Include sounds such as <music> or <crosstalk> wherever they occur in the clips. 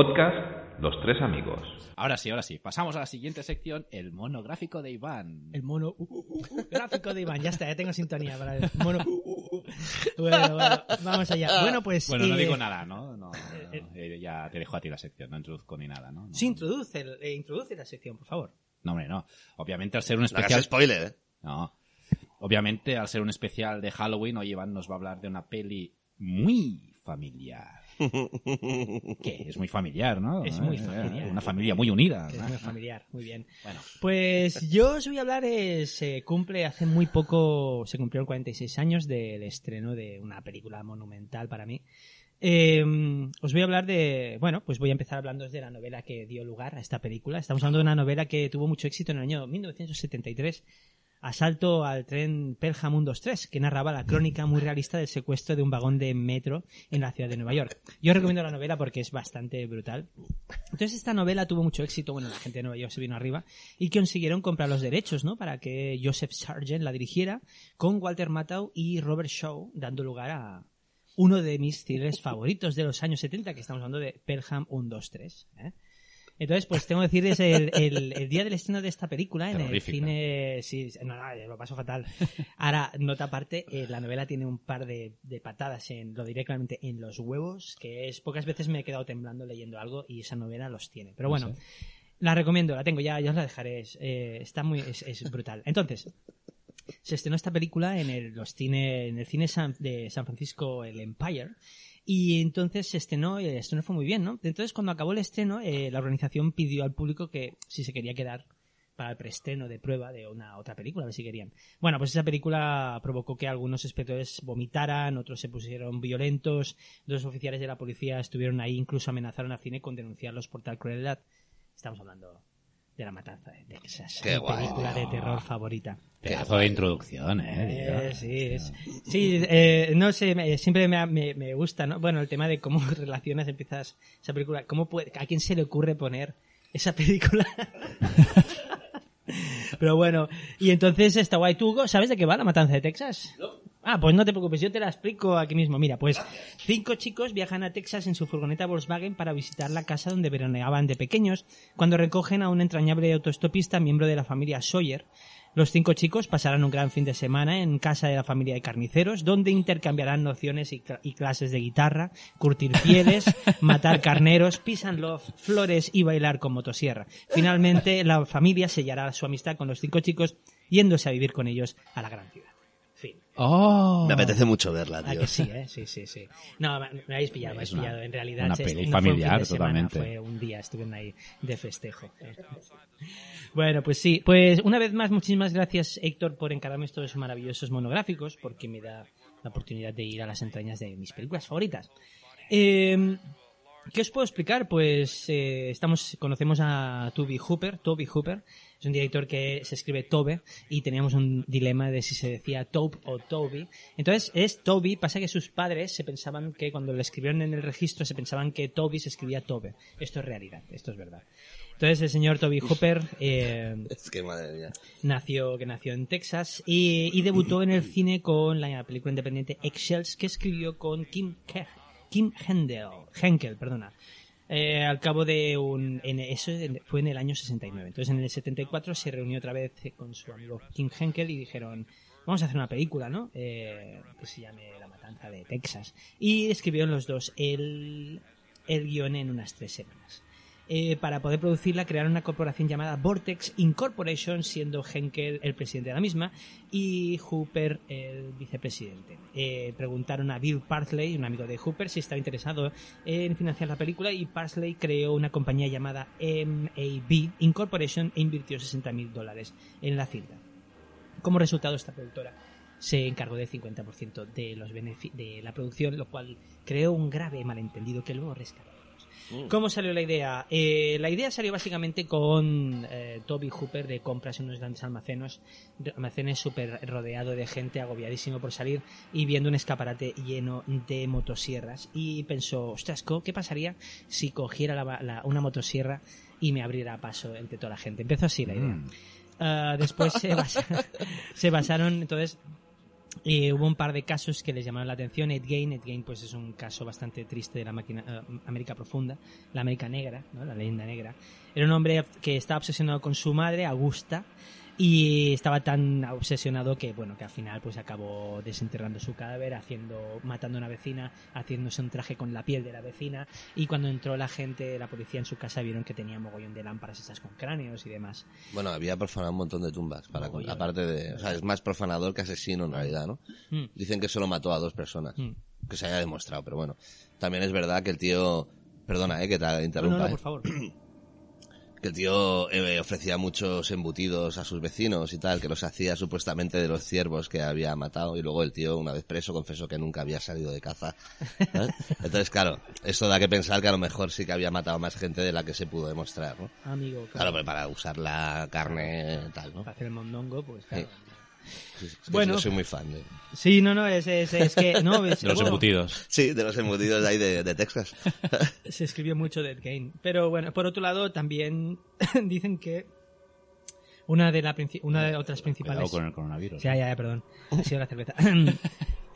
Podcast Los Tres Amigos. Ahora sí, ahora sí. Pasamos a la siguiente sección, el monográfico de Iván. El mono uh, uh, uh, gráfico de Iván. Ya está, ya tengo sintonía para el <laughs> mono. Bueno, bueno, vamos allá. Bueno, pues. Bueno, no eh, digo nada, ¿no? No, no, eh, ya te dejo a ti la sección, no introduzco ni nada, ¿no? No, Sí, introduce, el- eh, introduce la sección, por favor. no, hombre, no. Obviamente al ser un No especial... hagas spoiler, ¿eh? No. Obviamente al ser un especial de Halloween, hoy Iván nos va a hablar de una peli muy familiar. <laughs> ¿Qué? Es muy familiar, ¿no? Es muy Eh, familiar. Una familia muy unida. Es muy familiar, muy bien. Bueno, Pues yo os voy a hablar, eh, se cumple hace muy poco, se cumplieron 46 años del estreno de una película monumental para mí. Eh, os voy a hablar de, bueno, pues voy a empezar hablando de la novela que dio lugar a esta película. Estamos hablando de una novela que tuvo mucho éxito en el año 1973. Asalto al tren Pelham 123, que narraba la crónica muy realista del secuestro de un vagón de metro en la ciudad de Nueva York. Yo recomiendo la novela porque es bastante brutal. Entonces esta novela tuvo mucho éxito, bueno, la gente de Nueva York se vino arriba y consiguieron comprar los derechos, ¿no? Para que Joseph Sargent la dirigiera con Walter Matthau y Robert Shaw dando lugar a uno de mis thrillers favoritos de los años 70, que estamos hablando de Pelham 123. ¿eh? Entonces, pues tengo que decirles el, el, el día del estreno de esta película en el cine. Sí, no, no, lo paso fatal. Ahora, nota aparte, eh, la novela tiene un par de, de patadas en, lo diré claramente, en los huevos, que es pocas veces me he quedado temblando leyendo algo y esa novela los tiene. Pero bueno, la recomiendo, la tengo, ya, ya os la dejaré. es, eh, está muy, es, es brutal. Entonces, se estrenó esta película en el, los cine, en el cine San- de San Francisco, el Empire, y entonces se estrenó, y el estreno fue muy bien, ¿no? Entonces, cuando acabó el estreno, eh, la organización pidió al público que si se quería quedar para el preestreno de prueba de una otra película, a ver si querían. Bueno, pues esa película provocó que algunos espectadores vomitaran, otros se pusieron violentos, dos oficiales de la policía estuvieron ahí, incluso amenazaron al cine con denunciarlos por tal crueldad. Estamos hablando de La Matanza de Texas, Qué mi guay. película de terror favorita. pedazo de introducción, ¿eh? Eh, sí, es- sí, eh, no sé, me- siempre me, me- me gusta, ¿no? Bueno, el tema de cómo <laughs> relacionas, empiezas esa película, cómo puede, a quién se le ocurre poner esa película. <laughs> Pero bueno, y entonces está guay. ¿Tú, sabes de qué va la matanza de Texas? Ah, pues no te preocupes, yo te la explico aquí mismo. Mira, pues cinco chicos viajan a Texas en su furgoneta Volkswagen para visitar la casa donde veraneaban de pequeños, cuando recogen a un entrañable autoestopista miembro de la familia Sawyer. Los cinco chicos pasarán un gran fin de semana en casa de la familia de carniceros, donde intercambiarán nociones y, cla- y clases de guitarra, curtir pieles, <laughs> matar carneros, pisan flores y bailar con motosierra. Finalmente, la familia sellará su amistad con los cinco chicos, yéndose a vivir con ellos a la gran ciudad. ¡Oh! Me apetece mucho verla, Ah, tío. que sí, ¿eh? Sí, sí, sí. No, me, me habéis pillado, me habéis pillado. En realidad, una es- peli no fue un fin familiar, de semana, totalmente. Fue un día, estuvieron ahí de festejo. Bueno, pues sí. Pues una vez más, muchísimas gracias, Héctor, por encargarme estos maravillosos monográficos, porque me da la oportunidad de ir a las entrañas de mis películas favoritas. Eh, ¿Qué os puedo explicar? Pues eh, estamos, conocemos a Toby Hooper, Toby Hooper, es un director que se escribe Tobe y teníamos un dilema de si se decía Tobe o Toby. Entonces es Toby, pasa que sus padres se pensaban que cuando lo escribieron en el registro se pensaban que Toby se escribía Tobe. Esto es realidad, esto es verdad. Entonces el señor Toby Hooper eh, <laughs> Es que madre mía. nació, que nació en Texas y, y debutó en el cine con la película independiente Eggshells que escribió con Kim, Ke- Kim Hendel, Henkel, perdona. Eh, al cabo de un... Eso fue en el año 69. Entonces en el 74 se reunió otra vez con su amigo Kim Henkel y dijeron, vamos a hacer una película, ¿no? Eh, que se llame La Matanza de Texas. Y escribieron los dos el, el guion en unas tres semanas. Eh, para poder producirla crearon una corporación llamada Vortex Incorporation, siendo Henkel el presidente de la misma y Hooper el vicepresidente. Eh, preguntaron a Bill Parsley, un amigo de Hooper, si estaba interesado en financiar la película y Parsley creó una compañía llamada MAB Incorporation e invirtió 60 mil dólares en la cinta. Como resultado, esta productora se encargó del 50% de, los de la producción, lo cual creó un grave malentendido que luego rescatamos. ¿Cómo salió la idea? Eh, la idea salió básicamente con eh, Toby Hooper de compras en unos grandes almacenes, almacenes súper rodeado de gente, agobiadísimo por salir y viendo un escaparate lleno de motosierras. Y pensó, ostras, ¿qué pasaría si cogiera la- la- una motosierra y me abriera paso entre toda la gente? Empezó así la idea. Mm. Ah, después se, basa- <laughs> se basaron, entonces, eh, hubo un par de casos que les llamaron la atención. Ed Gein, Ed Gein, pues es un caso bastante triste de la máquina, eh, América profunda, la América negra, ¿no? la leyenda negra. Era un hombre que estaba obsesionado con su madre, Augusta, y estaba tan obsesionado que, bueno, que al final pues acabó desenterrando su cadáver, haciendo, matando a una vecina, haciéndose un traje con la piel de la vecina, y cuando entró la gente, la policía en su casa, vieron que tenía mogollón de lámparas esas con cráneos y demás. Bueno, había profanado un montón de tumbas. Para, Mogollón. aparte de. O sea, es más profanador que asesino en realidad, ¿no? Mm. Dicen que solo mató a dos personas. Mm. Que se haya demostrado, pero bueno. También es verdad que el tío. Perdona, eh, que te No, interrumpa. no, eh. por favor. <clears throat> Que el tío eh, ofrecía muchos embutidos a sus vecinos y tal, que los hacía supuestamente de los ciervos que había matado. Y luego el tío, una vez preso, confesó que nunca había salido de caza. ¿sabes? <laughs> Entonces, claro, esto da que pensar que a lo mejor sí que había matado más gente de la que se pudo demostrar, ¿no? Amigo, Claro, pero para usar la carne tal, ¿no? para hacer el mondongo, pues claro. Sí, es que Bueno. yo soy muy fan de... Sí, no, no, es, es, es que no, <laughs> es- De los bueno, embutidos. Sí, de los embutidos de ahí de, de Texas. <laughs> se escribió mucho de Ed Gein. Pero bueno, por otro lado, también <laughs> dicen que una de, la, princi- una de otras principales... Cuidado con el coronavirus. Sí, ya, ya, perdón. Ha sido la cerveza.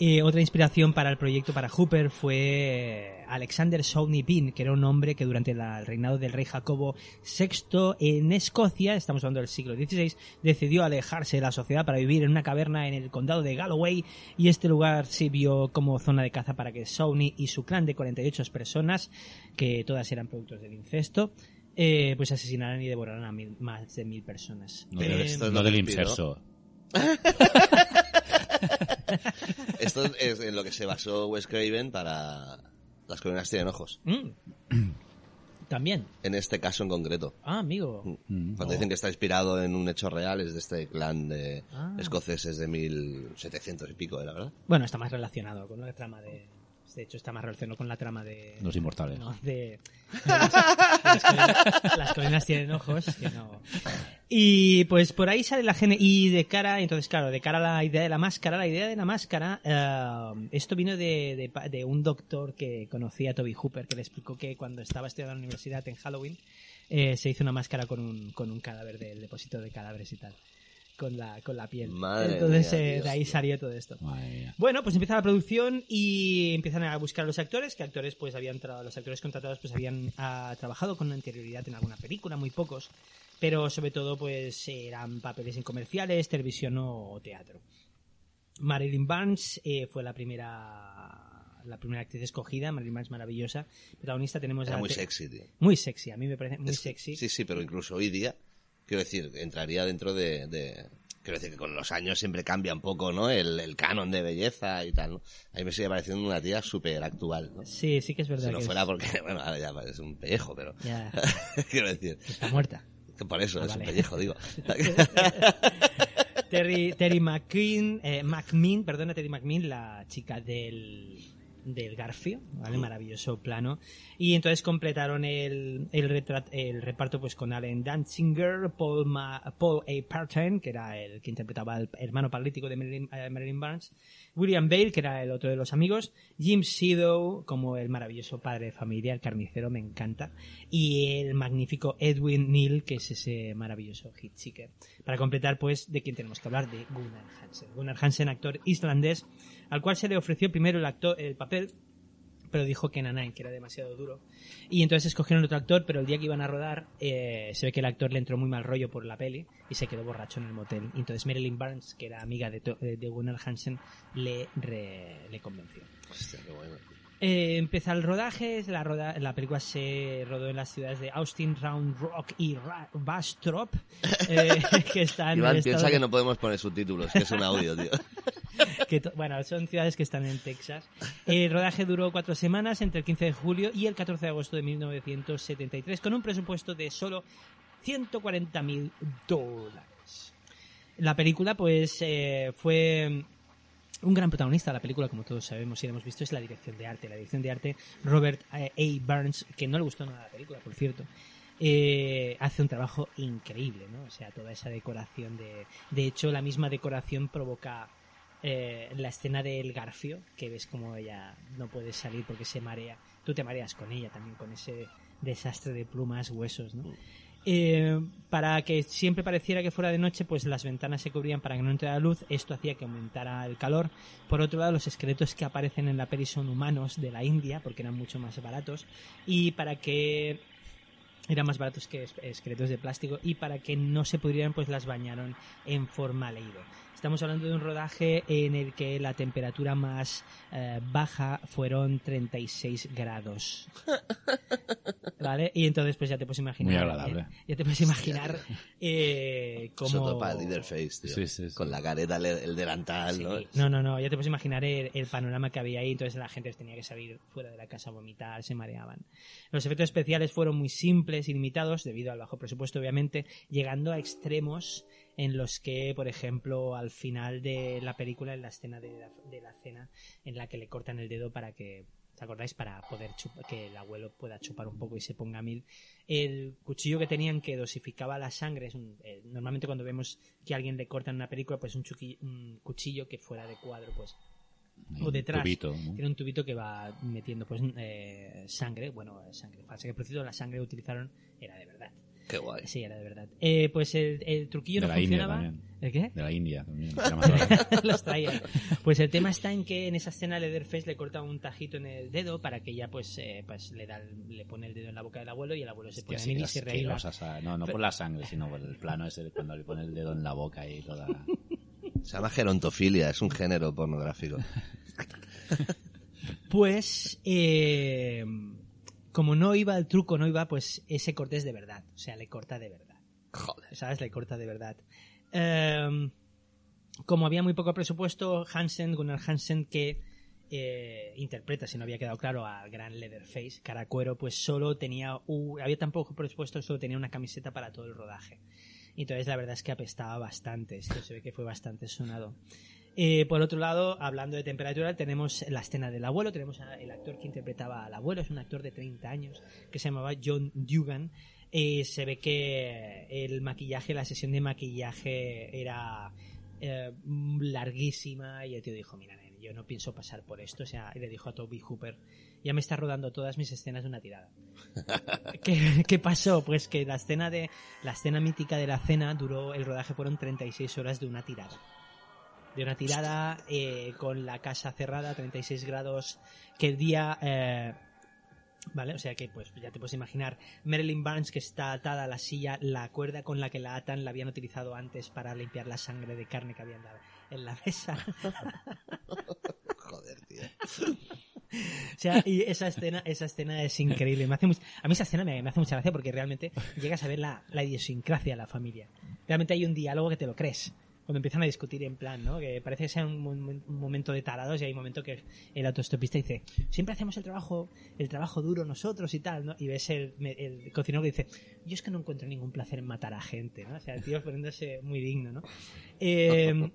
Eh, otra inspiración para el proyecto para Hooper fue Alexander Sawney Bean, que era un hombre que durante la- el reinado del rey Jacobo VI en Escocia, estamos hablando del siglo XVI, decidió alejarse de la sociedad para vivir en una caverna en el condado de Galloway y este lugar sirvió como zona de caza para que Sawney y su clan de 48 personas, que todas eran productos del incesto, eh, pues asesinaran y devoraran a mil- más de mil personas. No, Eh, no del inserso. <laughs> <laughs> Esto es en lo que se basó Wes Craven para Las colinas tienen ojos. mm. También. En este caso en concreto. Ah, amigo. Mm. Cuando dicen que está inspirado en un hecho real es de este clan de Ah. escoceses de 1700 y pico, ¿era verdad? Bueno, está más relacionado con la trama de. De hecho, está más relacionado con la trama de. Los inmortales. no, de. Las, las colinas, las colinas tienen ojos. que no. Y pues por ahí sale la gene. Y de cara, entonces, claro, de cara a la idea de la máscara, la idea de la máscara, eh, esto vino de, de pa- de un doctor que conocía a Toby Hooper, que le explicó que cuando estaba estudiando en la universidad en Halloween, eh, se hizo una máscara con un, con un cadáver del depósito de cadáveres y tal. Con la, con la piel. Madre Entonces, mía, eh, Dios, de ahí salió todo esto. Madre mía. Bueno, pues empieza la producción y empiezan a buscar a los actores, que actores pues habían tra- los actores contratados pues habían ah, trabajado con anterioridad en alguna película, muy pocos, pero sobre todo pues eran papeles en comerciales, televisión o teatro. Marilyn Barnes eh, fue la primera la primera actriz escogida, Marilyn Barnes maravillosa, protagonista tenemos Era muy sexy, tío. muy sexy, a mí me parece muy Es- sexy. Sí, sí, pero incluso hoy día, quiero decir, entraría dentro de... de- quiero decir que con los años siempre cambia un poco, ¿no? El, el canon de belleza y tal, ¿no? A mí me sigue pareciendo una tía súper actual, ¿no? Sí, sí que es verdad Si no que fuera es- porque, <laughs> bueno, ahora ya es un pellejo, pero... ya, <laughs> quiero decir, está muerta. Por eso Ah, es un pellejo, digo. <laughs> Terry, Terry McQueen, eh, McMean, perdona, Terry McMean, la chica del, del Garfio, ¿vale? Maravilloso plano. Y entonces completaron el, el, retrat- el reparto pues con Allen Danzinger, Paul, Ma- Paul A. Parton, que era el que interpretaba al hermano paralítico de Marilyn, eh, Marilyn Barnes, William Bale, que era el otro de los amigos, Jim Sido, como el maravilloso padre de familia, el carnicero, me encanta, y el magnífico Edwin Neal, que es ese maravilloso hitchhiker. Para completar, pues, de quién tenemos que hablar, de Gunnar Hansen. Gunnar Hansen, actor islandés, al cual se le ofreció primero el, actor, el papel, pero dijo que Nanai, que era demasiado duro. Y entonces escogieron otro actor, pero el día que iban a rodar, eh, se ve que el actor le entró muy mal rollo por la peli y se quedó borracho en el motel. Y entonces Marilyn Barnes, que era amiga de, eh, de Gunnar Hansen, le, re- le convenció. Hostia, qué bueno. Eh, empieza el rodaje, la, roda- la película se rodó en las ciudades de Austin, Round Rock y Ra- Bastrop, eh, <laughs> que están en Iván el piensa que no podemos poner subtítulos, que es un audio, tío. <laughs> <laughs> bueno, son ciudades que están en Texas. El rodaje duró cuatro semanas, entre el 15 de julio y el 14 de agosto de 1973, con un presupuesto de solo 140 mil dólares. La película, pues, eh, fue Un gran protagonista de la película, como todos sabemos y hemos visto, es la dirección de arte. La dirección de arte, Robert eh, A. Burns, que no le gustó nada la película, por cierto, eh, hace un trabajo increíble, ¿no? O sea, toda esa decoración de... De hecho, la misma decoración provoca eh, la escena del garfio, que ves como ella no puede salir porque se marea. Tú te mareas con ella también, con ese desastre de plumas, huesos, ¿no? Eh, para que siempre pareciera que fuera de noche, pues las ventanas se cubrían para que no entrara luz. Esto hacía que aumentara el calor. Por otro lado, los esqueletos que aparecen en la peli son humanos de la India, porque eran mucho más baratos. Y para que eran más baratos que es- esqueletos de plástico y para que no se pudrieran pues las bañaron en formaldehído. Estamos hablando de un rodaje en el que la temperatura más eh, baja fueron 36 grados. <laughs> ¿Vale? Y entonces pues ya te puedes imaginar... Muy agradable. eh, ya te puedes imaginar eh, cómo... Soto para Leatherface, tío. Sí, sí, sí. Con la careta, el, el delantal, Sí. ¿no? No, no, no, ya te puedes imaginar el, el panorama que había ahí, entonces la gente tenía que salir fuera de la casa a vomitar, se mareaban. Los efectos especiales fueron muy simples y limitados, debido al bajo presupuesto, obviamente, llegando a extremos en los que, por ejemplo, al final de la película, en la escena de la, de la cena, en la que le cortan el dedo para que, ¿te acordáis? Para poder chupa- que el abuelo pueda chupar un poco y se ponga mil. El cuchillo que tenían que dosificaba la sangre, es un- eh, normalmente cuando vemos que a alguien le cortan una película, pues un, chuqui- un cuchillo que fuera de cuadro, pues o detrás. tubito, ¿no? Tiene un tubito que va metiendo pues eh, sangre, bueno, sangre falsa, que por cierto la sangre que utilizaron era de verdad. Qué guay. Sí, era de verdad. Eh, pues el, el truquillo De no la India funcionaba. también. ¿El qué? De la India también. <laughs> <laughs> Los traían. Pues el tema está en que en esa escena Leatherface le corta un tajito en el dedo para que ya pues, eh, pues le da el- le pone el dedo en la boca del abuelo y el abuelo se pone a sí, y se reíla. No, no por la sangre, sino por el plano ese de cuando le pone el dedo en la boca y toda... Se llama gerontofilia, es un género pornográfico. <laughs> Pues, eh, como no iba el truco, no iba, pues ese corte es de verdad. O sea, le corta de verdad. Joder. ¿Sabes? Le corta de verdad. Eh, como había muy poco presupuesto, Hansen, Gunnar Hansen, que eh, interpreta, si no había quedado claro, al gran Leatherface, Caracuero, pues solo tenía, un- había tan poco presupuesto, solo tenía una camiseta para todo el rodaje. Y Entonces la verdad es que apestaba bastante, esto se ve que fue bastante sonado. Eh, por otro lado, hablando de temperatura, tenemos la escena del abuelo, tenemos al actor que interpretaba al abuelo, es un actor de 30 años, que se llamaba John Dugan. Eh, se ve que el maquillaje, la sesión de maquillaje era eh, larguísima y el tío dijo, mira, nen, yo no pienso pasar por esto, o sea, y le dijo a Toby Hooper, ya me está rodando todas mis escenas de una tirada. <laughs> ¿Qué, qué pasó? Pues que la escena de la escena mítica de la cena duró, el rodaje fueron 36 horas de una tirada. De una tirada eh, con la casa cerrada, 36 grados, que el día... eh, Vale, o sea que pues ya te puedes imaginar Marilyn Barnes que está atada a la silla, la cuerda con la que la atan la habían utilizado antes para limpiar la sangre de carne que había en la, en la mesa. <laughs> Joder, tío. O sea, y esa escena, esa escena es increíble. Me hace much- a mí esa escena me, me hace mucha gracia porque realmente llegas a ver la, la idiosincrasia de la familia. Realmente hay un diálogo que te lo crees. Cuando empiezan a discutir en plan, ¿no? Que parece que sea un, mo- un momento de tarados y hay un momento que el autostopista dice, siempre hacemos el trabajo, el trabajo duro nosotros y tal, ¿no? Y ves el, el cocinero que dice, yo es que no encuentro ningún placer en matar a gente, ¿no? O sea, el tío poniéndose muy digno, ¿no? Eh,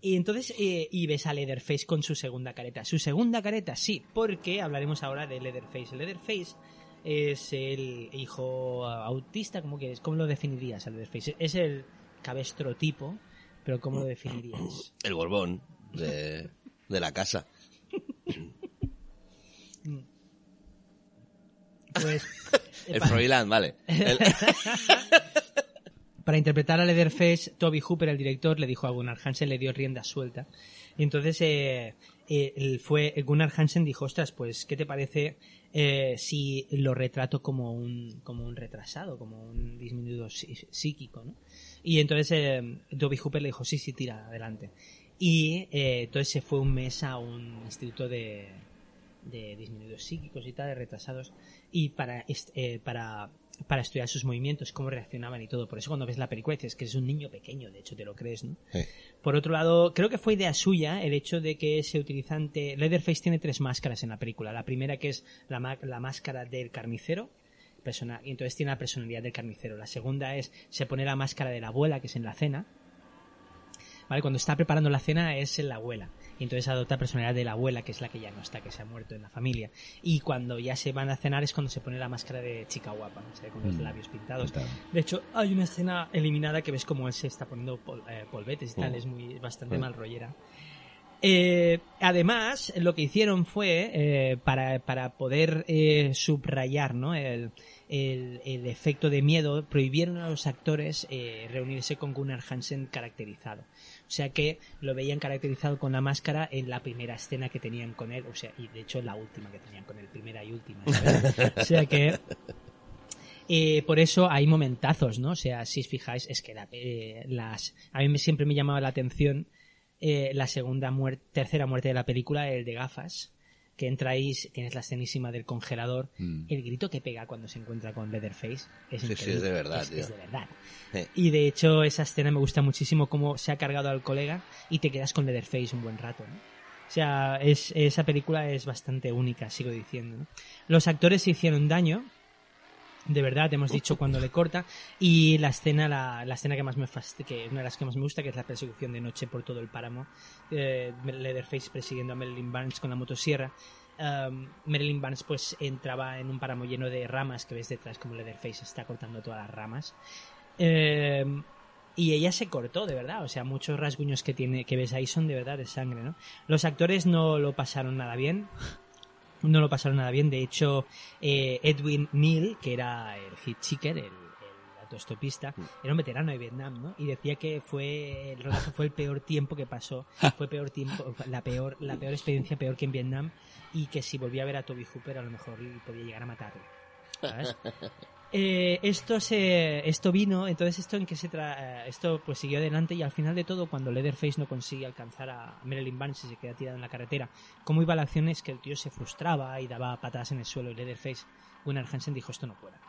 y entonces, eh, y ves a Leatherface con su segunda careta. Su segunda careta, sí, porque hablaremos ahora de Leatherface. Leatherface es el hijo autista, ¿cómo quieres? ¿Cómo lo definirías a Leatherface? Es el cabestro tipo, pero ¿cómo lo definirías? El Borbón de, de la casa. Pues, <laughs> El para, Froilán, vale. El- <laughs> para interpretar a Leatherface, Toby Hooper, el director, le dijo a Gunnar Hansen, le dio rienda suelta. Y entonces eh, eh, fue, Gunnar Hansen dijo, ostras, pues, ¿qué te parece eh, si lo retrato como un, como un retrasado, como un disminuido psí- psíquico, ¿no? Y entonces eh, Toby Hooper le dijo, sí, sí, tira, adelante. Y eh, entonces se fue un mes a un instituto de, de disminuidos psíquicos y tal, de retrasados, y para, eh, para, para estudiar sus movimientos, cómo reaccionaban y todo. Por eso cuando ves la película dices que es un niño pequeño, de hecho te lo crees, ¿no? Por otro lado, creo que fue idea suya el hecho de que se utilizante... Leatherface tiene tres máscaras en la película. La primera que es la, la máscara del carnicero, persona, y entonces tiene la personalidad del carnicero. La segunda es, se pone la máscara de la abuela, que es en la cena, ¿vale? Cuando está preparando la cena es la abuela. Y entonces adopta personalidad de la abuela, que es la que ya no está, que se ha muerto en la familia. Y cuando ya se van a cenar es cuando se pone la máscara de chica guapa, ¿no? Se ve con los Mm. labios pintados. Claro. De hecho, hay una escena eliminada que ves como él se está poniendo pol- eh, polvetes y tal, Mm. es muy bastante Mm. mal rollera. Eh, además, lo que hicieron fue, eh, para, para poder eh, subrayar ¿no? el, el- efecto de miedo, prohibieron a los actores eh, reunirse con Gunnar Hansen caracterizado. O sea que lo veían caracterizado con la máscara en la primera escena que tenían con él, o sea, y de hecho la última que tenían con él, primera y última. o sea que eh, por eso hay momentazos, ¿no? O sea, si os fijáis, es que la- eh, las, a mí siempre me llamaba la atención eh, la segunda muerte, tercera muerte de la película, el de gafas, que entráis, tienes la escenísima del congelador, Mm. el grito que pega cuando se encuentra con Leatherface es Sí, sí, increíble. es de verdad, es, tío. es de verdad. Sí. Y de hecho esa escena me gusta muchísimo cómo se ha cargado al colega y te quedas con Leatherface un buen rato, ¿no? O sea, es, esa película es bastante única, sigo diciendo. ¿no? Los actores se hicieron daño, de verdad, hemos dicho cuando le corta, y la escena, la, la escena que más me que una de las que más me gusta, que es la persecución de noche por todo el páramo, eh, Leatherface persiguiendo a Marilyn Barnes con la motosierra. Um, Marilyn Barnes pues entraba en un páramo lleno de ramas que ves detrás como Leatherface está cortando todas las ramas. Eh, y ella se cortó, de verdad. O sea, muchos rasguños que tiene, que ves ahí son de verdad de sangre, ¿no? Los actores no lo pasaron nada bien. No lo pasaron nada bien. De hecho, eh, Edwin Neal, que era el hitchhiker, el, el autostopista, era un veterano de Vietnam, ¿no? Y decía que fue el rodaje fue el peor tiempo que pasó, <laughs> fue peor tiempo, la peor, la peor experiencia, peor que en Vietnam, y que si volvía a ver a Toby Hooper a lo mejor podía llegar a matarlo. ¿sabes? <laughs> Eh, esto se esto vino entonces esto en que se tra eh, esto pues siguió adelante y al final de todo cuando Leatherface no consigue alcanzar a Marilyn Barnes y se queda tirado en la carretera cómo iba la acción es que el tío se frustraba y daba patadas en el suelo y Leatherface Gunnar Hansen dijo esto no pueda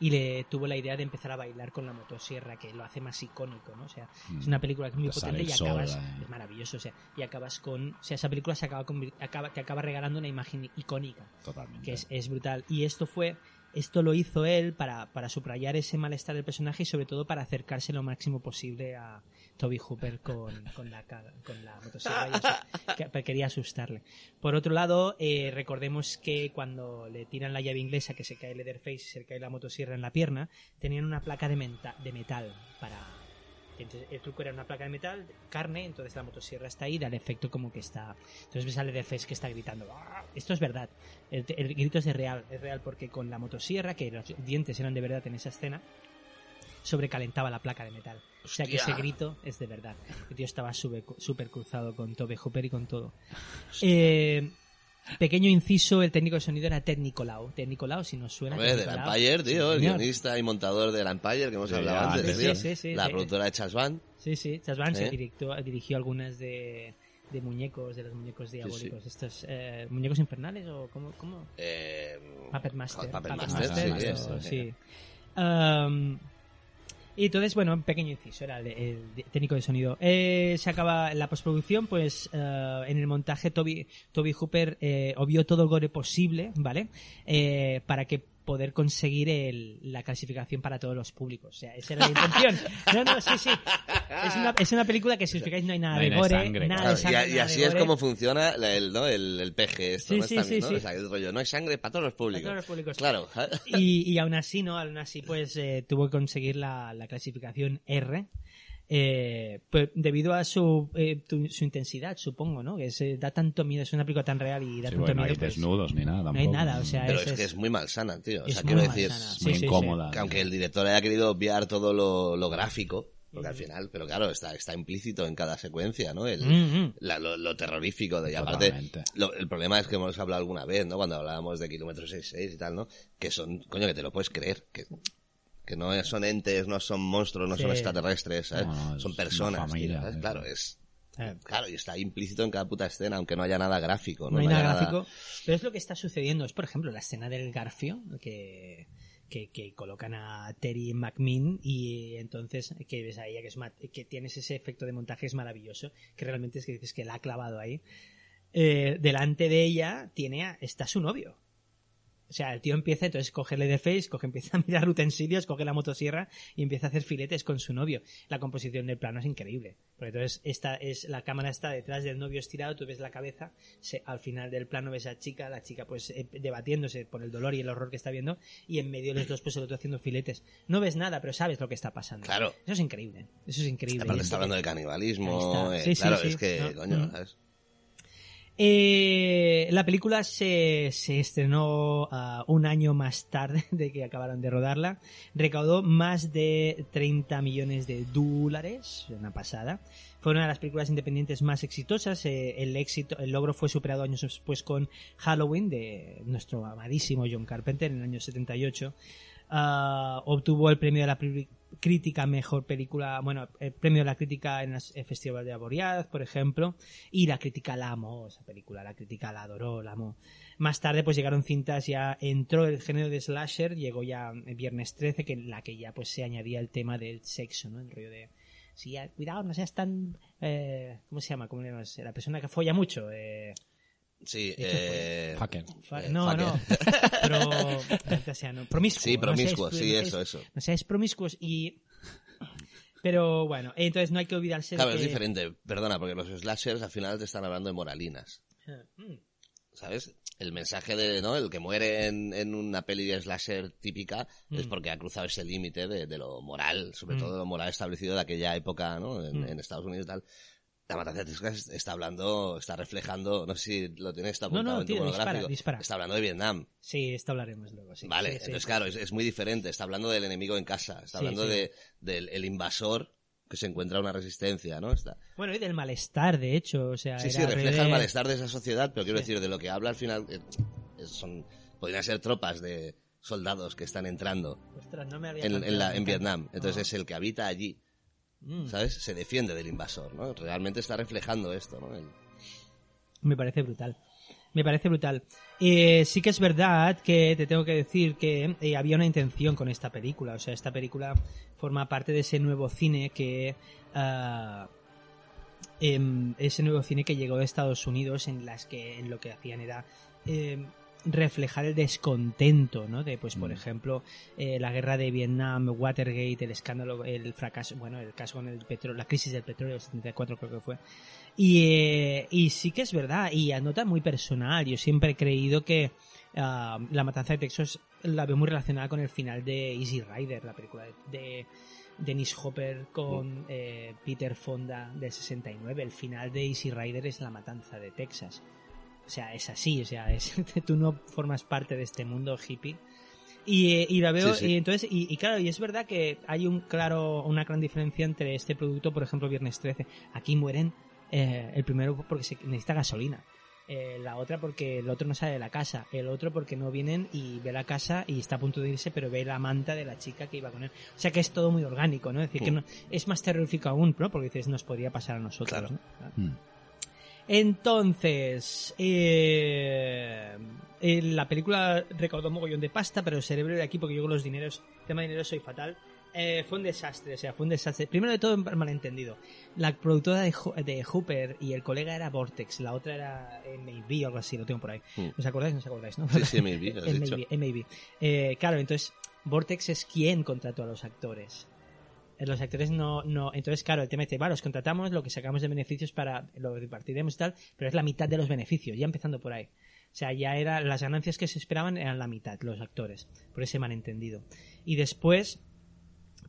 y le tuvo la idea de empezar a bailar con la motosierra que lo hace más icónico no o sea es una película que es muy Te potente y sol, acabas eh. es maravilloso o sea y acabas con o sea esa película se acaba, acaba te acaba regalando una imagen icónica Totalmente. que es, es brutal. Y esto fue, esto lo hizo él para, para subrayar ese malestar del personaje y sobre todo para acercarse lo máximo posible a Toby Hooper con, la, motosierra. que- que quería asustarle. Por otro lado, eh, recordemos que cuando le tiran la llave inglesa, que se cae Leatherface y se cae la motosierra en la pierna, tenían una placa de, menta- de metal para... Entonces, el truco era una placa de metal, carne, entonces la motosierra está ahí, da el efecto como que está... Entonces ves a Leatherface que está gritando. "Ah". Esto es verdad. El, el grito es de real, es real porque con la motosierra, que los dientes eran de verdad en esa escena, sobrecalentaba la placa de metal. O sea que ese grito es de verdad. El tío estaba súper súper cruzado con Tobe Hooper y con todo. Eh, pequeño inciso, el técnico de sonido era Ted Nicolau. Ted Nicolau, si nos suena. Hombre, del. Empire, tío, el señor. guionista y montador del Empire que hemos Sí, hablado antes, antes, sí, tío. sí, sí, la sí. productora de Charles Van. Sí, sí, Charles Vance ¿Eh? dirigió, dirigió algunas de, de muñecos, de los muñecos diabólicos. Estos, eh, ¿Muñecos infernales o cómo? cómo? Eh, Puppet Master. Puppet Puppet Master, Master, sí, Master, eso, sí. sí. Um, y entonces, bueno, un pequeño inciso, era el, el técnico de sonido. Eh, se acaba la postproducción, pues eh, en el montaje Toby, Toby Hooper eh, obvió todo el gore posible, ¿vale? Eh, para que poder conseguir el- la clasificación para todos los públicos. O sea, esa era la intención. No, no, sí, sí. Es una, es una película que si os fijáis no hay nada No hay de gore, sangre, nada claro. de Y, sangre. y nada así de es gore. como funciona el, ¿no? el, el PG, esto, Sí, ¿no? sí, sí, ¿no? sí. O sea, el rollo, no hay sangre para todos los públicos. Para todos los públicos. Claro. y, y aún así, ¿no? Aún así, pues eh, tuvo que conseguir la, la clasificación R. eh, pues debido a su, eh, tu- su intensidad, supongo, ¿no? Que se da tanto miedo, es una película tan real y da Sí, tanto bueno, no miedo. hay pues, desnudos ni nada. no hay nada, o sea, Pero es- es que es muy malsana, tío. O es sea, muy quiero decir, malsana. Es Sí, muy sí, sí. incómoda. que aunque el director haya querido obviar todo lo, lo gráfico, porque al final, pero claro, está, está implícito en cada secuencia, ¿no? El, Mm, la- lo, lo terrorífico de y aparte lo- el problema es que hemos hablado alguna vez no cuando hablábamos de kilómetro 66 y tal no que son coño que te lo puedes creer que que no son entes no son monstruos no son extraterrestres ¿sabes? No, no, es son personas familia, tío, ¿sabes? claro es Eh, claro y está implícito en cada puta escena aunque no haya nada gráfico no, no hay nada gráfico. Pero es lo que está sucediendo. Es, por ejemplo, la escena del Garfio, que, que, que colocan a Terry McMinn y entonces que ves a ella que, es que tienes ese efecto de montaje es maravilloso, que realmente es que dices que la ha clavado ahí. Eh, delante de ella tiene a- está su novio. O sea, el tío empieza, entonces coge el Face, coge, <laughs> empieza a mirar utensilios, coge la motosierra y empieza a hacer filetes con su novio. La composición del plano es increíble. Porque entonces esta es, la cámara está detrás del novio estirado, tú ves la cabeza, se- al final del plano ves a chica, la chica pues eh, debatiéndose por el dolor y el horror que está viendo, y en medio de los dos pues el otro haciendo filetes. No ves nada, pero sabes lo que está pasando. Claro. Eso es increíble. Eso es increíble. Aparte está es- hablando de canibalismo. eh, Sí, claro, sí. es que, No, coño. ¿sabes? Eh, la película se, se estrenó ah, un año más tarde <laughs> de que acabaron de rodarla. Recaudó más de 30 millones de dólares, una pasada. Fue una de las películas independientes más exitosas. eh, el éxito, el logro fue superado años después con Halloween de nuestro amadísimo John Carpenter en el año 78. Ah, obtuvo el premio de la crítica mejor película, bueno, el premio de la crítica en el Festival de Avoriaz, por ejemplo, y la crítica la amó, esa película, la crítica la adoró, la amó. Más tarde pues llegaron cintas, ya entró el género de slasher, llegó ya Viernes 13, que en la que ya pues se añadía el tema del sexo, ¿no? El rollo de, sí, ya, cuidado, no seas tan, eh, ¿cómo se llama? ¿Cómo le llamas? La persona que folla mucho, eh, Sí, ¿Y qué eh, Fucker. eh, no, fucker. no, <laughs> pero, o sea, no, promiscuo. Sí, no promiscuo, sí, no eso, eso. No seas promiscuos y... Pero bueno, entonces no hay que olvidarse Claro, de es que... diferente, perdona, porque los slashers al final te están hablando de moralinas. Mm. ¿Sabes? El mensaje de, ¿no? El que muere en, en una peli de slasher típica es Mm. porque ha cruzado ese límite de, de lo moral, sobre Mm. todo lo moral establecido de aquella época, ¿no? En, Mm. en Estados Unidos y tal. La matanza de Texas está hablando, está reflejando, no sé si lo tienes está No, no, apuntado en tu tío, dispara, monográfico. dispara. Está hablando de Vietnam. Sí, esto hablaremos luego, sí. Vale, Sí, entonces sí. claro, es, es muy diferente. Está hablando del enemigo en casa, está hablando de del el invasor que se encuentra una resistencia, ¿no? Está, Bueno, y del malestar, de hecho, o sea, Sí, sí, refleja el revés. malestar de esa sociedad, pero quiero decir, de lo que habla al final, eh, son, podrían ser tropas de soldados que están entrando Ostras, no me había en, en, la, en. Vietnam. Entonces Ah. es el que habita allí, Mm. ¿sabes? Se defiende del invasor, ¿no? Realmente está reflejando esto, ¿no? El- Me parece brutal. Me parece brutal. Eh, sí que es verdad que te tengo que decir que eh, había una intención con esta película. O sea, esta película forma parte de ese nuevo cine que... ah, em, ese nuevo cine que llegó de Estados Unidos en las que en lo que hacían era em, reflejar el descontento, ¿no? De, pues, por Mm. ejemplo, eh, la guerra de Vietnam, Watergate, el escándalo, el fracaso, bueno, el caso con el petróleo, la crisis del petróleo del 74 creo que fue. Y, eh, y sí que es verdad, y a nota muy personal, yo siempre he creído que ah, La Matanza de Texas la veo muy relacionada con el final de Easy Rider, la película de, de Dennis Hopper con eh, Peter Fonda del 69. El final de Easy Rider es La Matanza de Texas. O sea, es así, o sea, es, <laughs> tú no formas parte de este mundo hippie. Y, eh, y la veo, Sí, sí. y entonces, y, y claro, y es verdad que hay un claro, una gran diferencia entre este producto, por ejemplo, Viernes 13. Aquí mueren eh, el primero porque se necesita gasolina. Eh, la otra porque el otro no sale de la casa, el otro porque no vienen y ve la casa y está a punto de irse, pero ve la manta de la chica que iba con él. O sea que es todo muy orgánico, ¿no? Es decir, que Mm. no, es más terrorífico aún, ¿no? Porque dices, nos podría pasar a nosotros, Claro. ¿no? Claro. Mm. Entonces, eh, eh, la película recaudó un mogollón de pasta, pero el cerebro de aquí, porque yo con los dineros, tema de dinero soy fatal, eh, fue un desastre, o sea, fue un desastre. Primero de todo, malentendido. La productora de, de Hooper y el colega era Vortex, la otra era MAV o algo así, lo tengo por ahí. Mm. ¿Os acordáis? ¿No os acordáis? ¿no? Sí, sí, MAV. <laughs> Eh, claro, entonces, Vortex es quien contrató a los actores. Los actores no, no, entonces claro, el tema es, va, los contratamos, lo que sacamos de beneficios para, lo repartiremos y tal, pero es la mitad de los beneficios, ya empezando por ahí. O sea, ya era, las ganancias que se esperaban eran la mitad, los actores, por ese malentendido. Y después,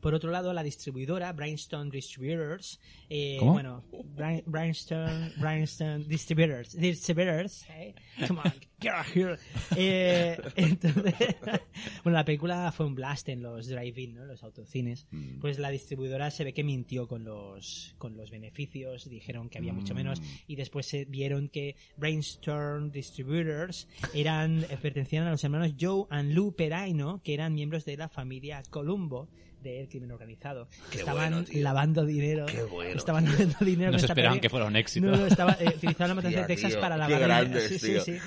por otro lado, la distribuidora, Brainstorm Distributors, eh, ¿Cómo? bueno, Brain- Brainstorm, Brainstorm Distributors, Distributors, eh, <laughs> come on, get out here. Eh, <laughs> entonces, <laughs> bueno, la película fue un blast en los drive-in, ¿no? Los autocines. Mm. Pues la distribuidora se ve que mintió con los, con los beneficios, dijeron que había mucho menos, y después se vieron que Brainstorm Distributors eran, eh, pertenecían a los hermanos Joe and Lou Peraino, que eran miembros de la familia Columbo del crimen organizado. Qué estaban bueno, lavando dinero. Qué bueno, estaban tío. lavando dinero. No se esperaban que fuera un éxito. No, no, estaba, eh, utilizaban la <laughs> matanza de Texas tío, para lavar dinero. Sí, sí, sí.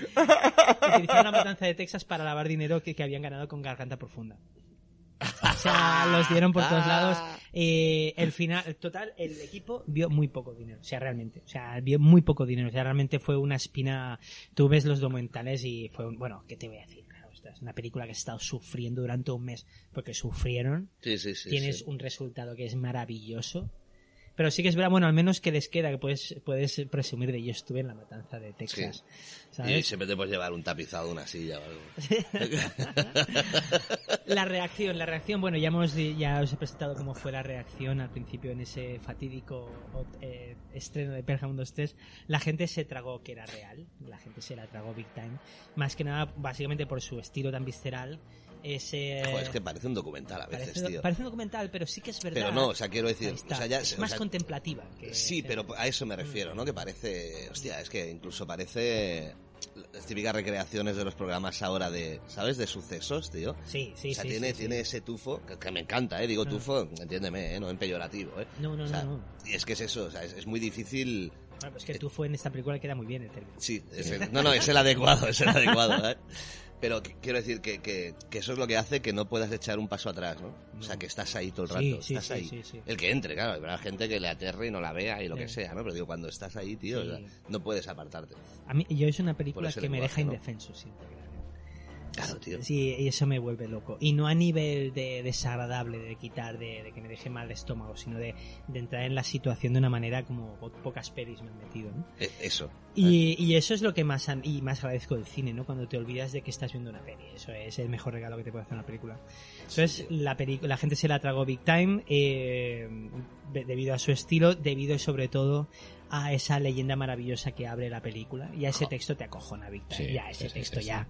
Utilizaban la matanza de Texas para lavar dinero que, que habían ganado con Garganta Profunda. O sea, los dieron por todos lados. Eh, el final, el total, el equipo vio muy poco dinero. O sea, realmente. O sea, vio muy poco dinero. O sea, realmente fue una espina. Tú ves los documentales y fue un. Bueno, ¿qué te voy a decir? Ostras, una película que has estado sufriendo durante un mes porque sufrieron, Sí, sí, sí. tienes un resultado que es maravilloso. Pero sí que es verdad, bueno, al menos que les queda, que puedes, puedes presumir de yo estuve en la matanza de Texas. Y ¿Sabes? siempre te puedes llevar un tapizado, una silla o algo. <laughs> La reacción, la reacción, bueno, ya hemos ya os he presentado cómo fue la reacción al principio en ese fatídico eh, estreno de Pearl Harbor 2.3. La gente se tragó que era real, la gente se la tragó big time, más que nada básicamente por su estilo tan visceral. Ese Joder, es que parece un documental a veces, parece, tío. parece un documental, pero sí que es verdad. Pero no, o sea, quiero decir, está, o sea, ya- es o más sea, contemplativa. que- Sí, pero a eso me refiero, ¿no? Que parece, hostia, es que incluso parece las típicas recreaciones de los programas ahora de, ¿sabes? De sucesos, tío. Sí, sí, o sea, sí, tiene, sí, sí. tiene ese tufo, que, que me encanta, ¿eh? Digo Ah. tufo, entiéndeme, ¿eh? No en peyorativo, ¿eh? No, no, O sea, no, no. Y es que es eso, o sea, es, es muy difícil... Bueno, pues que tú fue en esta película queda muy bien el término. Sí, es <laughs> el- no, no, es el adecuado, es el adecuado, ¿eh? Pero qu- quiero decir que, que, que eso es lo que hace que no puedas echar un paso atrás, ¿no? O sea, que estás ahí todo el rato, Sí, estás sí, ahí. sí. El que entre, claro, habrá gente que le aterre y no la vea y lo que sea, ¿no? Pero digo, cuando estás ahí, tío, Sí. o sea, no puedes apartarte. A mí, yo es una película que me deja indefenso siempre. Claro, tío. Sí, y eso me vuelve loco. Y no a nivel de desagradable, de quitar, de, de que me deje mal el estómago, sino de, de entrar en la situación de una manera como po- pocas pelis me han metido, ¿no? E- Eso. Y, y eso es lo que más, y más agradezco del cine, ¿no? Cuando te olvidas de que estás viendo una peli. Eso es el mejor regalo que te puede hacer una película. Entonces, la, pelicu- la gente se la tragó Big Time eh, de- debido a su estilo, debido sobre todo a esa leyenda maravillosa que abre la película. Y a ese texto te acojona Time. Sí, ya, ese sí, texto sí, ya.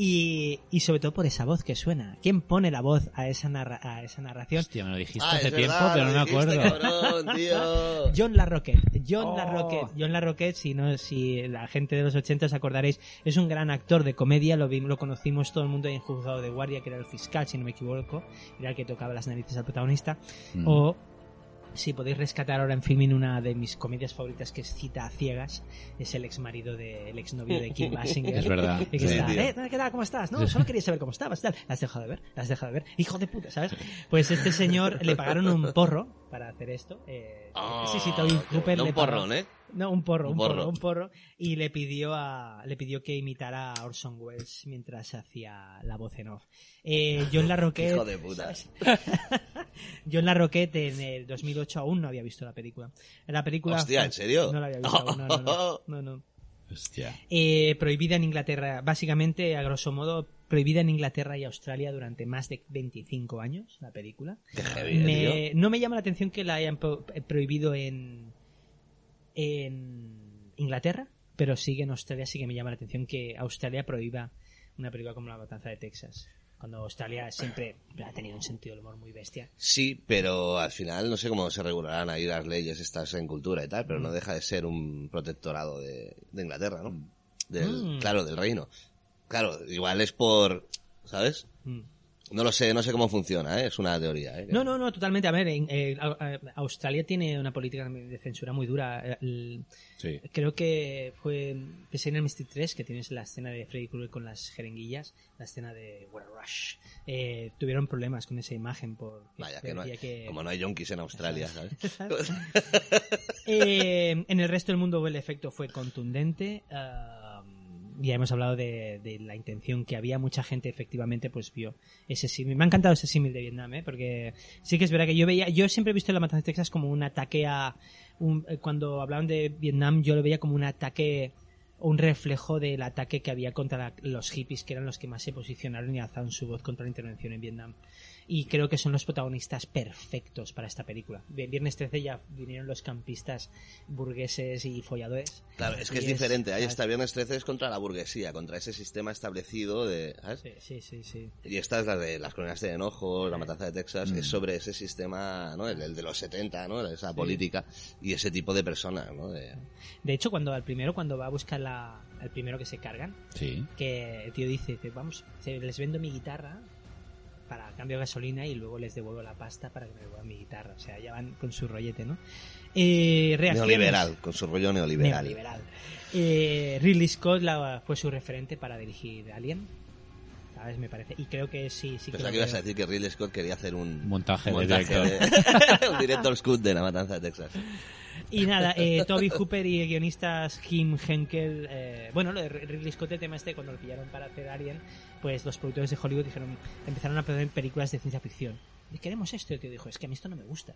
Y, y sobre todo por esa voz que suena. ¿Quién pone la voz a esa, narra- a esa narración? Hostia, me lo dijiste Ah, hace tiempo, verdad, pero no me acuerdo. cabrón, tío. <laughs> John LaRoquette. John Oh. LaRoquette. John LaRoquette, si no, si la gente de los 80 os acordaréis, es un gran actor de comedia. Lo, vi- lo conocimos todo el mundo en Juzgado de Guardia, que era el fiscal, si no me equivoco. Era el que tocaba las narices al protagonista. Mm. O si podéis rescatar ahora en filming una de mis comedias favoritas que es Cita a Ciegas, es el ex marido del ex novio de Kim Basinger. Es verdad. Y que Sí, está. "Eh, ¿qué tal? ¿Cómo estás? No, solo quería saber cómo estabas. Tal. ¿La has dejado de ver? ¿La has dejado de ver? Hijo de puta, ¿sabes? Pues este señor le pagaron un porro para hacer esto. Eh, Ah, sí, sí, Toby Hooper no le un pagó- porrón, ¿eh? No, un porro, Un un, porro. porro. un porro. Y le pidió a, le pidió que imitara a Orson Welles mientras hacía la voz en off. Eh, John LaRoquette. Hijo de puta. <laughs> John LaRoquette en el 2008 aún no había visto la película. La película Hostia, ¿en serio? No la había visto aún, no, no, no, <laughs> no, no. Hostia. Eh, prohibida en Inglaterra, básicamente, a grosso modo, prohibida en Inglaterra y Australia durante más de 25 años, la película. Qué heavy, eh, no me llama la atención que la hayan eh, prohibido en, en Inglaterra, pero sí que en Australia sí que me llama la atención que Australia prohíba una película como La Matanza de Texas. Cuando Australia siempre ha tenido un sentido del humor muy bestia. Sí, pero al final no sé cómo se regularán ahí las leyes estas en cultura y tal, pero Mm. no deja de ser un protectorado de, de Inglaterra, ¿no? Del, Mm. Claro, del reino. Claro, igual es por, ¿sabes? Mm. No lo sé, no sé cómo funciona, ¿eh? es una teoría. ¿eh? No, no, no, totalmente. A ver, en- eh, Australia tiene una política de censura muy dura. Eh, el- Sí. creo que fue pensé en el Mystic 3, que tienes la escena de Freddy Krueger con las jeringuillas, la escena de Where Rush. Eh, tuvieron problemas con esa imagen por Vaya, que no hay, que- como no hay yonkis en Australia, ¿sabes? <laughs> <laughs> Eh, en el resto del mundo el efecto fue contundente. ah, ya hemos hablado de, de la intención que había. Mucha gente efectivamente pues vio ese símil. Me ha encantado ese símil de Vietnam, ¿eh? porque sí que es verdad que yo veía, yo siempre he visto la matanza de Texas como un ataque a, un- eh, cuando hablaban de Vietnam yo lo veía como un ataque un reflejo del ataque que había contra la- los hippies, que eran los que más se posicionaron y alzaron su voz contra la intervención en Vietnam. Y creo que son los protagonistas perfectos para esta película. Vi- Viernes 13 ya vinieron los campistas burgueses y folladores. Claro, es que es diferente. Ahí está Viernes 13 es contra la burguesía, contra ese sistema establecido de... ¿sabes? Sí, sí, sí, sí. Y esta es la de las colonias de enojo, la matanza de Texas, Mm. es sobre ese sistema, ¿no? El, el de los 70, ¿no? Esa política y ese tipo de personas, ¿no? De- De hecho, cuando al primero, cuando va a buscar la, al primero que se cargan, Sí. que el tío dice, dice, vamos, se- les vendo mi guitarra para cambio de gasolina y luego les devuelvo la pasta para que me devuelvan mi guitarra. O sea, ya van con su rollete, ¿no? Eh, reacciones. Neoliberal, con su rollo neoliberal. Neoliberal. Eh, Ridley Scott la- fue su referente para dirigir Alien. ¿Sabes? Me parece. Y creo que sí, sí que Pensaba lo que ibas a decir que Ridley Scott quería hacer un Montaje de de- <laughs> un director's cut de la matanza de Texas. Y nada, eh, Toby Hooper y el guionista Kim Henkel, eh, bueno, lo de Ridley Scott, el tema este, cuando lo pillaron para hacer Alien, pues los productores de Hollywood dijeron, empezaron a poner películas de ciencia ficción. Y queremos esto, y el tío dijo, es que a mí esto no me gusta.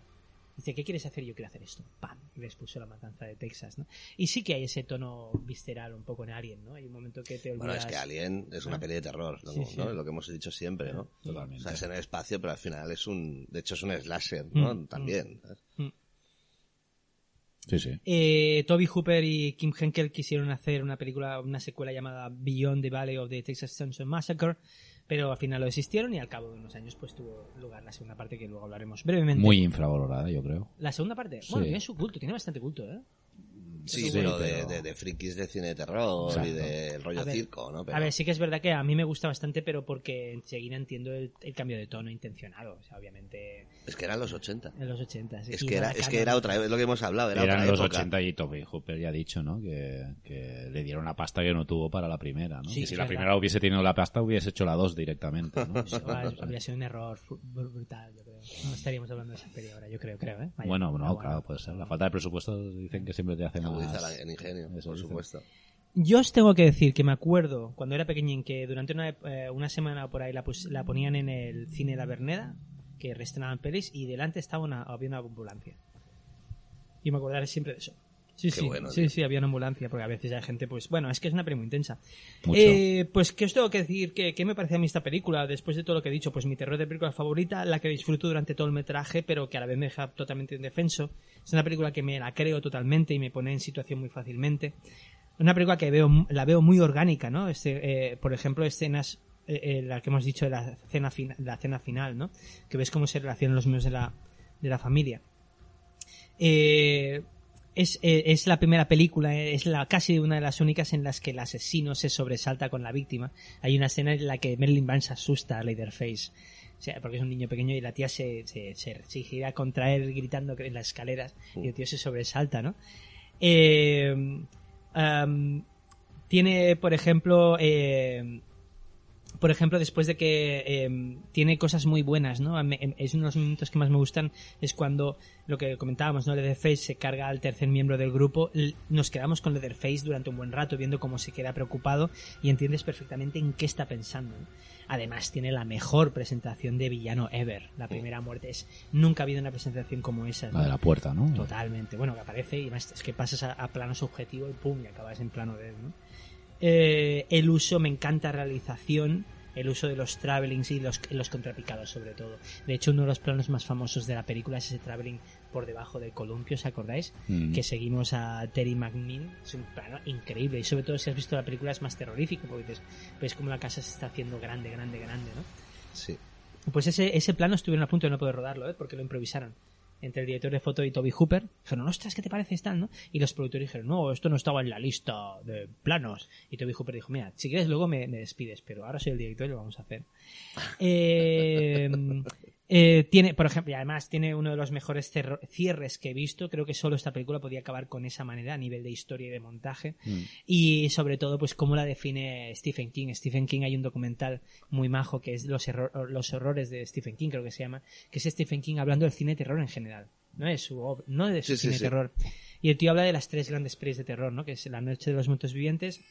Dice, ¿qué quieres hacer? Yo quiero hacer esto. ¡Pam! Y les puso la matanza de Texas, ¿no? Y sí que hay ese tono visceral un poco en Alien, ¿no? Hay un momento que te olvidas... Bueno, es que Alien es una Ah. peli de terror, ¿no? Sí, sí. ¿no? Lo que hemos dicho siempre, ¿no? Totalmente. O sea, es en el espacio, pero al final es un... De hecho, es un slasher, ¿no? Mm, También. ¿sabes? Sí, sí. Eh, Toby Hooper y Kim Henkel quisieron hacer una película, una secuela llamada Beyond the Valley of the Texas Chainsaw Massacre, pero al final lo desistieron y al cabo de unos años pues tuvo lugar la segunda parte que luego hablaremos brevemente. Muy infravalorada, yo creo. La segunda parte, Sí. bueno, tiene su culto, tiene bastante culto, ¿eh? Sí, Sí, pero, pero- De, de, de frikis de cine de terror Exacto. y del rollo A ver, circo, ¿no? Pero- A ver, sí que es verdad que a mí me gusta bastante, pero porque enseguida entiendo el, el cambio de tono intencionado. O sea, obviamente Es que eran los 80. en los 80. Es que, era, es que era otra vez, es lo que hemos hablado, era Eran otra los época. 80 y Toby Hooper ya ha dicho, ¿no? Que, que le dieron la pasta que no tuvo para la primera, ¿no? Sí, que si la verdad. primera hubiese tenido la pasta, hubiese hecho la 2 directamente, ¿no? Eso <laughs> habría sido un error brutal, yo creo. No estaríamos hablando de esa peli ahora, yo creo, creo, ¿eh? Vaya. bueno, no, claro, puede ser. La falta de presupuesto dicen que siempre te hace Agudiza más... la- el ingenio, Eso por dicen. supuesto. Yo os tengo que decir que me acuerdo cuando era pequeñín que durante una, eh, una semana por ahí la, pus- la ponían en el cine La Verneda, que reestrenaban pelis, y delante estaba una, había una ambulancia. Yo me acordaré siempre de eso. Sí, Qué sí, bueno, sí, tío. sí, había una ambulancia, porque a veces hay gente, pues, bueno, es que es una peli muy intensa. Mucho. Eh, pues, ¿qué os tengo que decir? ¿Qué, ¿Qué me parece a mí esta película? Después de todo lo que he dicho, pues mi terror de película favorita, la que disfruto durante todo el metraje, pero que a la vez me deja totalmente indefenso. Es una película que me la creo totalmente y me pone en situación muy fácilmente. Una película que veo, la veo muy orgánica, ¿no? Este, eh, por ejemplo, escenas, eh, eh, la que hemos dicho de la cena, fina- la cena final, ¿no? Que ves cómo se relacionan los miembros de la, de la familia. Eh, es, eh, es la primera película, eh, es la casi una de las únicas en las que el asesino se sobresalta con la víctima. Hay una escena en la que Marilyn Manson asusta a Leatherface. O sea, porque es un niño pequeño y la tía se, se, se, se gira contra él gritando en las escaleras y el tío se sobresalta, ¿no? Eh, tiene, por ejemplo, eh, por ejemplo, después de que eh, tiene cosas muy buenas, ¿no? Em- Es uno de los momentos que más me gustan, es cuando lo que comentábamos, ¿no? Leatherface se carga al tercer miembro del grupo, nos quedamos con Leatherface durante un buen rato viendo cómo se queda preocupado y entiendes perfectamente en qué está pensando. ¿no? Además, tiene la mejor presentación de villano ever. La primera muerte es... Nunca ha habido una presentación como esa. ¿no? La de la puerta, ¿no? Totalmente. Bueno, que aparece y además es que pasas a, a plano subjetivo y pum, y acabas en plano de él, ¿no? Eh, el uso, me encanta realización, el uso de los travelings y los, los contrapicados sobre todo. De hecho, uno de los planos más famosos de la película es ese traveling por debajo del columpio, ¿os acordáis? Mm. Que seguimos a Terry McMinn. Es un plano increíble y sobre todo si has visto la película es más terrorífico porque dices, ves como la casa se está haciendo grande, grande, grande, ¿no? Sí. Pues ese, ese plano estuvieron a punto de no poder rodarlo, ¿eh? Porque lo improvisaron. Entre el director de foto y Toby Hooper. Dijeron, ostras, ¿qué te parece tal, no? Y los productores dijeron, no, esto no estaba en la lista de planos. Y Toby Hooper dijo, mira, si quieres luego me, me despides, pero ahora soy el director y lo vamos a hacer. <laughs> Eh, eh, tiene, por ejemplo, y además tiene uno de los mejores cierres que he visto. Creo que solo esta película podía acabar con esa manera a nivel de historia y de montaje. Mm. Y sobre todo, pues cómo la define Stephen King. Stephen King hay un documental muy majo que es los, erro- los horrores de Stephen King, creo que se llama, que es Stephen King hablando del cine de terror en general. No de su no de su Sí, cine de sí. terror. Y el tío habla de las tres grandes pelis de terror, ¿no? Que es La Noche de los Muertos Vivientes,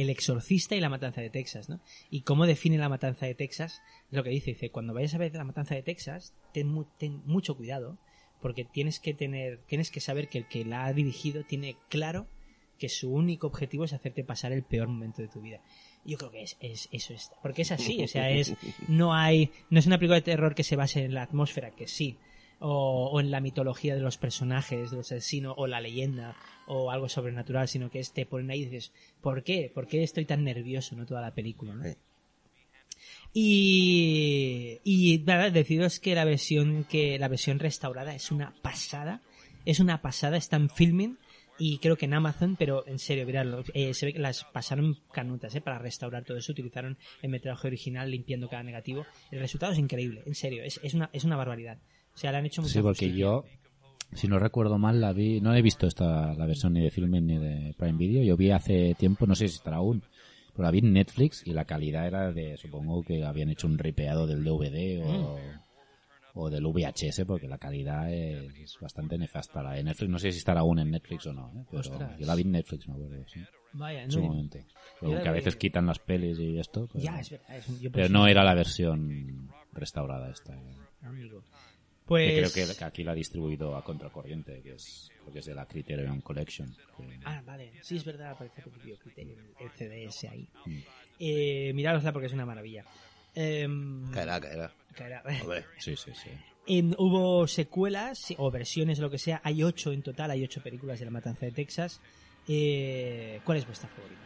El Exorcista y La Matanza de Texas, ¿no? Y cómo define La Matanza de Texas, es lo que dice, dice, cuando vayas a ver La Matanza de Texas, ten, mu- ten mucho cuidado, porque tienes que tener, tienes que saber que el que la ha dirigido tiene claro que su único objetivo es hacerte pasar el peor momento de tu vida. Yo creo que es, es eso es, porque es así, o sea, es no hay no es una película de terror que se base en la atmósfera, que sí, o, o en la mitología de los personajes, de los asesinos, o la leyenda, o algo sobrenatural, sino que es te ponen ahí y dices, ¿por qué? ¿Por qué estoy tan nervioso, no toda la película, ¿no? Sí. Y, y nada, deciros que la versión que la versión restaurada es una pasada, es una pasada, está en filming y creo que en Amazon, pero en serio, miradlo, eh, se ve que las pasaron canutas eh, para restaurar todo eso, utilizaron el metraje original limpiando cada negativo. El resultado es increíble, en serio, es, es una, es una barbaridad. O sea, le han hecho mucha Sí, porque yo, si no recuerdo mal, la vi, no he visto esta la versión ni de Filming ni de Prime Video. Yo vi hace tiempo, no sé si estará aún, pero la vi en Netflix y la calidad era de, supongo que habían hecho un ripeado del DVD o, o del VHS, porque la calidad es bastante nefasta. La de Netflix, no sé si estará aún en Netflix o no, ¿eh? pero Ostras. yo la vi en Netflix, me acuerdo, sí, Vaya, en su no. momento. La que a veces quitan las pelis y esto, pero, Ya, es verdad. es un- yo pero no era la versión restaurada esta. eh. Amigo. Que Pues... creo que, que aquí la ha distribuido a Contracorriente, que es, creo que es de la Criterion Collection. que- Ah, vale. Sí, es verdad, aparece el video Criterion, el CDS ahí. Mm. Eh, miradosla porque es una maravilla. Em, Caerá, caerá. caerá. <laughs> Sí, sí, sí. En- hubo secuelas o versiones, lo que sea. Hay ocho en total, hay ocho películas de La Matanza de Texas. Eh, ¿Cuál es vuestra favorita?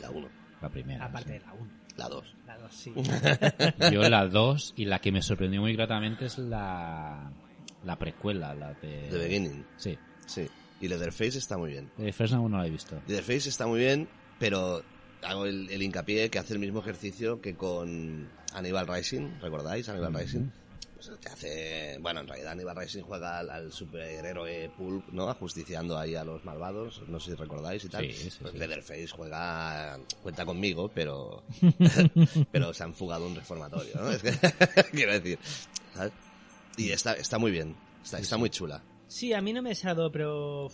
la 1, La primera. Aparte sí. de la 1. La 2. La 2, sí. <laughs> Yo la 2 y la que me sorprendió muy gratamente es la, la precuela, la de... The Beginning. Sí. Sí. Y Leatherface está muy bien. De First aún no la he visto. Leatherface está muy bien, pero hago el, el hincapié que hace el mismo ejercicio que con Hannibal Rising, ¿recordáis? Hannibal Rising. Pues te hace, bueno, en realidad Hannibal Rising juega al, al superhéroe Pulp, ¿no? Ajusticiando ahí a los malvados, no sé si recordáis y tal. Sí, sí, pues sí. Leatherface juega, cuenta conmigo, pero, <laughs> pero se han fugado un reformatorio, ¿no? Es que, <laughs> quiero decir, ¿sabes? Y está, está muy bien, está, está muy chula. Sí, a mí no me desagradó, pero...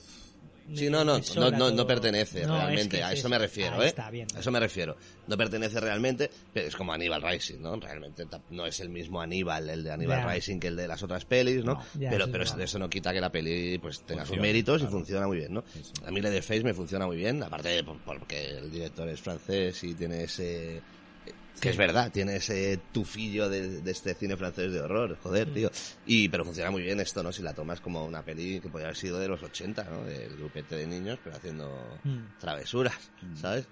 Sí, no, no, no, no, no pertenece No, es realmente, que a es eso me refiero, Ahí ¿eh? Está bien. A eso me refiero. No pertenece realmente, pero es como Aníbal Rising, ¿no? Realmente no es el mismo Aníbal, el de Aníbal. Rising que el de las otras pelis, ¿no? Pero eso pero eso no quita que la peli pues tenga sus méritos claro. y funciona muy bien, ¿no? Sí, sí. A mí Leatherface me funciona muy bien, aparte de por- porque el director es francés y tiene ese... Que es verdad, tiene ese tufillo de, de este cine francés de horror, joder, Mm. tío. Y, pero funciona muy bien esto, ¿no? Si la tomas como una peli que podría haber sido de los 80, ¿no? Del grupete de niños, pero haciendo Mm. travesuras, ¿sabes?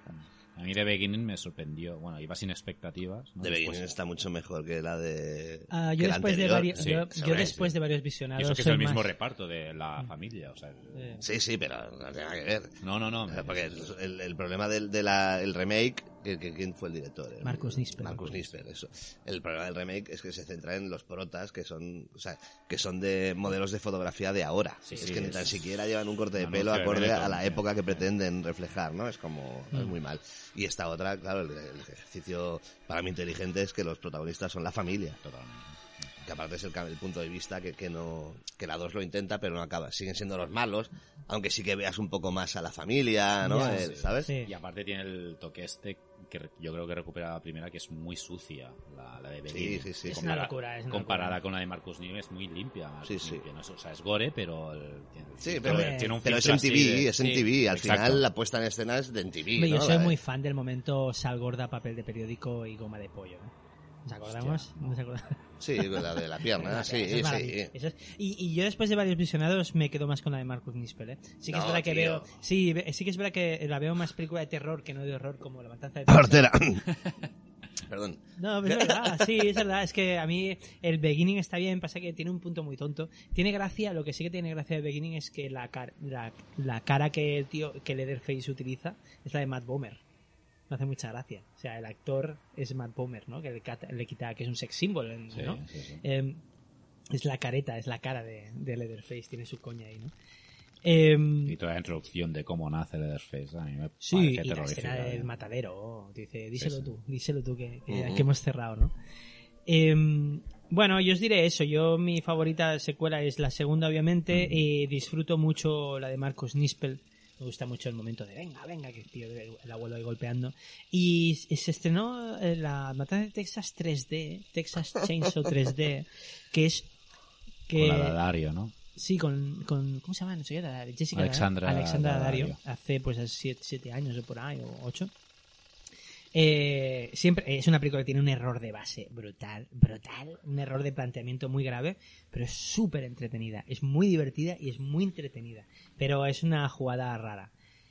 A mí The Beginning me sorprendió. Bueno, iba sin expectativas. ¿no? The Después- Beginning está mucho mejor que la de. Ah, que yo la después de anterior. varios, sí, yo, yo después sí. de varios Y visionados eso que es el mismo más- reparto de la familia. O sea, eh, Sí, sí, pero no tiene nada que ver. No, no, no. O sea, Porque el, el- el problema del de la, el remake, que, que- ¿quién fue el director? El- Marcus Nisper. Marcus Nisper, eso. El problema del remake es que se centra en los protas que son, o sea, que son de modelos de fotografía de ahora. Sí, es sí, que ni es tan siquiera llevan un corte de pelo anuncio de acorde a la época que pretenden reflejar, ¿no? Es como, es Mm. muy mal. Y esta otra, claro, el, el ejercicio para mí inteligente es que los protagonistas son la familia. Totalmente. que aparte es el, el punto de vista que, que no que la 2 lo intenta pero no acaba siguen siendo los malos aunque sí que veas un poco más a la familia no Eh, sí, sabes sí. Y aparte tiene el toque este que re- yo creo que recupera la primera, que es muy sucia, la, la de Beginning. sí, sí. Es Compara- una locura, es una comparada locura. con la de Marcus Nieve es muy limpia. Marcus Sí, sí. ¿no? Es- O sea, es gore, pero... el- tiene, sí tiene- pero, tiene un pero es filtro en así TV de- es en sí, TV al exacto. final la puesta en escena es de en TV Hombre, ¿no? yo soy La- muy fan del momento sal gorda, papel de periódico y goma de pollo. ¿no? ¿Nos acordamos? ¿Nos acordamos? sí la de la pierna <laughs> sí es sí. Eso es- Y, y yo después de varios visionados me quedo más con la de Marcus Nispel, ¿eh? Sí que es No, verdad que tío. veo... Sí, sí que es verdad que la veo más película de terror que no de horror como La Matanza de Texas. Hortera. <laughs> perdón No, pero es verdad, sí, es verdad. Es que a mí el beginning está bien, pasa que tiene un punto muy tonto. Tiene gracia, lo que sí que tiene gracia de beginning es que la, car- la, la cara que el tío, que Leatherface utiliza es la de Matt Bomer. Me hace mucha gracia. O sea, el actor es Matt Bomer, ¿no? Que le, quita, que es un sex symbol, en- Sí, ¿no? sí, sí. Eh, es la careta, es la cara de, de Leatherface, tiene su coña ahí, ¿no? Eh, Y toda la introducción de cómo nace Leatherface, a mí me Sí, parece y la escena del ¿eh? matadero. Dice, díselo sí. tú, díselo tú que, que- hemos cerrado, ¿no? Em, bueno, yo os diré eso. Yo mi favorita secuela es la segunda, obviamente. y disfruto mucho la de Marcos Nispel. Me gusta mucho el momento de venga, venga, que el tío, el, el abuelo ahí golpeando. Y se estrenó eh, la Matanza de Texas 3D, Texas Chainsaw 3D, <laughs> que es que Con la de Dario, ¿no? Sí, con, con ¿cómo se llama? No sé qué, Jessica Alexandra Alexandra. Dario, hace pues siete, siete años o por ahí, o ocho. Eh, siempre es una película que tiene un error de base brutal, brutal, un error de planteamiento muy grave, pero es súper entretenida, es muy divertida y es muy entretenida, pero es una jugada rara.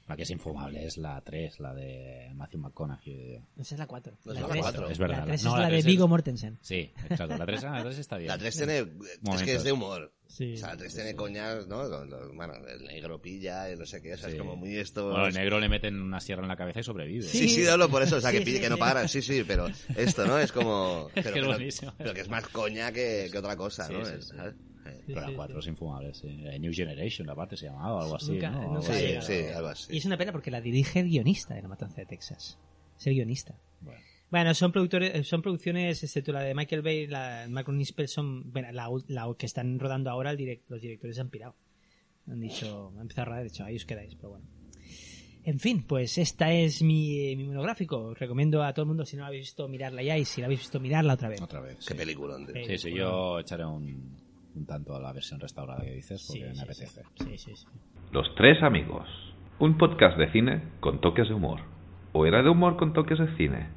La que es infumable es la 3, la de Matthew McConaughey. Esa es la 4. No, la es la 3, cuatro. Es verdad. La 3 no, es la, de tres Vigo Mortensen. Sí, exacto. La 3, la 3 está bien. la 3 tiene es que Momentos. es de humor Sí. o sea la 3 tiene coñas no Lo- lo- bueno el negro pilla y no sé qué o sea, Sí. es como muy esto Bueno, el negro le meten una sierra en la cabeza y sobrevive. Sí, sí, hablo por eso, o sea, que Sí, pille sí, que no sí. para, sí, sí, pero esto, ¿no? Es como... <laughs> Es Pero, que es pero- buenísimo. pero que es más coña que, que otra cosa, Sí, ¿no? sí, Es- sí. ¿sabes? Eh, Pero la sí, 4 sí. es infumable, sí. Eh, New Generation, la parte se llamaba o algo así, Nunca- ¿no? nunca Algo Sí, así. llegado. sí, algo así. Y es una pena porque la dirige el guionista de La Matanza de Texas. Es el guionista. Bueno. Bueno, son productores, son producciones, excepto la de Michael Bay, la de Michael Nispel, son bueno, la, la que están rodando ahora, el direct, los directores han pirado. Han dicho, han empezado a rodar, de hecho, ahí os quedáis, pero bueno. En fin, pues esta es mi, mi monográfico. Os recomiendo a todo el mundo, si no la habéis visto, mirarla ya y si la habéis visto, mirarla otra vez. Otra vez. Qué sí. película. Sí. Sí, sí, yo echaré un, un tanto a la versión restaurada que dices porque Sí, me sí, apetece. Sí, sí, sí. Los tres amigos. Un podcast de cine con toques de humor. ¿O era de humor con toques de cine?